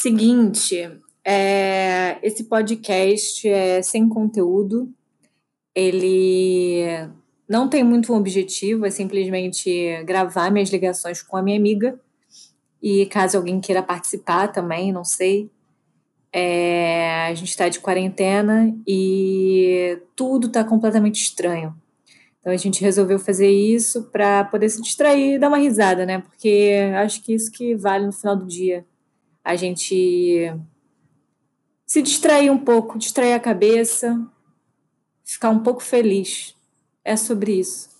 Seguinte, é, esse podcast é sem conteúdo, ele não tem muito um objetivo, é simplesmente gravar minhas ligações com a minha amiga. E caso alguém queira participar também, não sei. É, a gente está de quarentena e tudo está completamente estranho. Então a gente resolveu fazer isso para poder se distrair e dar uma risada, né? Porque acho que isso que vale no final do dia. A gente se distrair um pouco, distrair a cabeça, ficar um pouco feliz. É sobre isso.